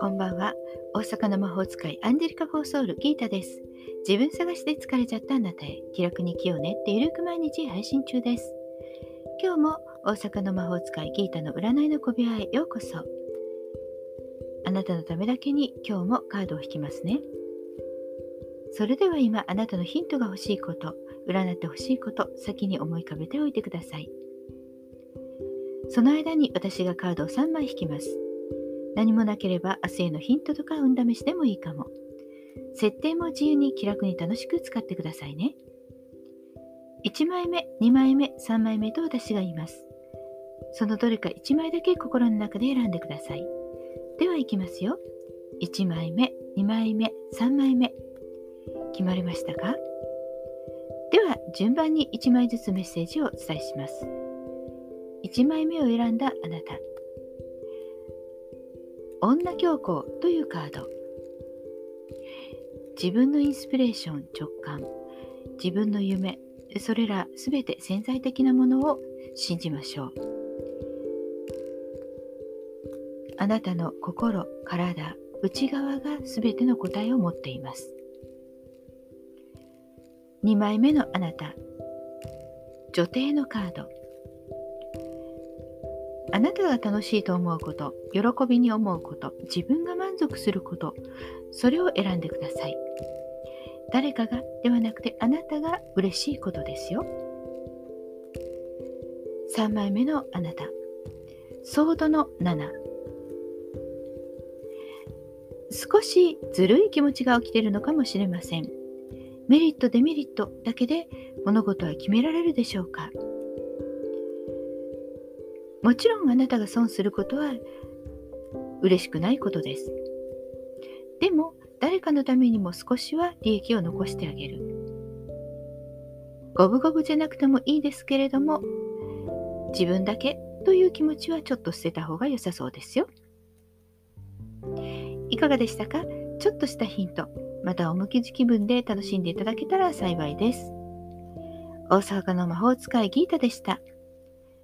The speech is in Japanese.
こんばんは。大阪の魔法使いアンジェリカ・フォーソウル・ギータです。自分探しで疲れちゃったあなたへ気楽に気をねってゆるく毎日配信中です。今日も大阪の魔法使いギータの占いの小部屋へようこそ。あなたのためだけに今日もカードを引きますね。それでは今あなたのヒントが欲しいこと、占って欲しいこと、先に思い浮かべておいてください。その間に私がカードを3枚引きます。何もなければ明日へのヒントとか運試しでもいいかも。設定も自由に気楽に楽しく使ってくださいね。1枚目、2枚目、3枚目と私が言います。そのどれか1枚だけ心の中で選んでください。では行きますよ。1枚目、2枚目、3枚目。決まりましたか？では順番に1枚ずつメッセージをお伝えします。1枚目を選んだあなた。女教皇というカード。自分のインスピレーション直感。自分の夢。それらすべて潜在的なものを信じましょう。あなたの心体内側がすべての答えを持っています。2枚目のあなた。女帝のカード。あなたが楽しいと思うこと、喜びに思うこと、自分が満足すること、それを選んでください。誰かがではなくてあなたが嬉しいことですよ。3枚目のあなた。ソードの7。少しずるい気持ちが起きているのかもしれません。メリット、デメリットだけで物事は決められるでしょうか？もちろんあなたが損することは嬉しくないことです。でも誰かのためにも少しは利益を残してあげる。五分五分じゃなくてもいいですけれども自分だけという気持ちはちょっと捨てた方が良さそうですよ。いかがでしたか？ちょっとしたヒント、またおむき気分で楽しんでいただけたら幸いです。大阪の魔法使いギータでした。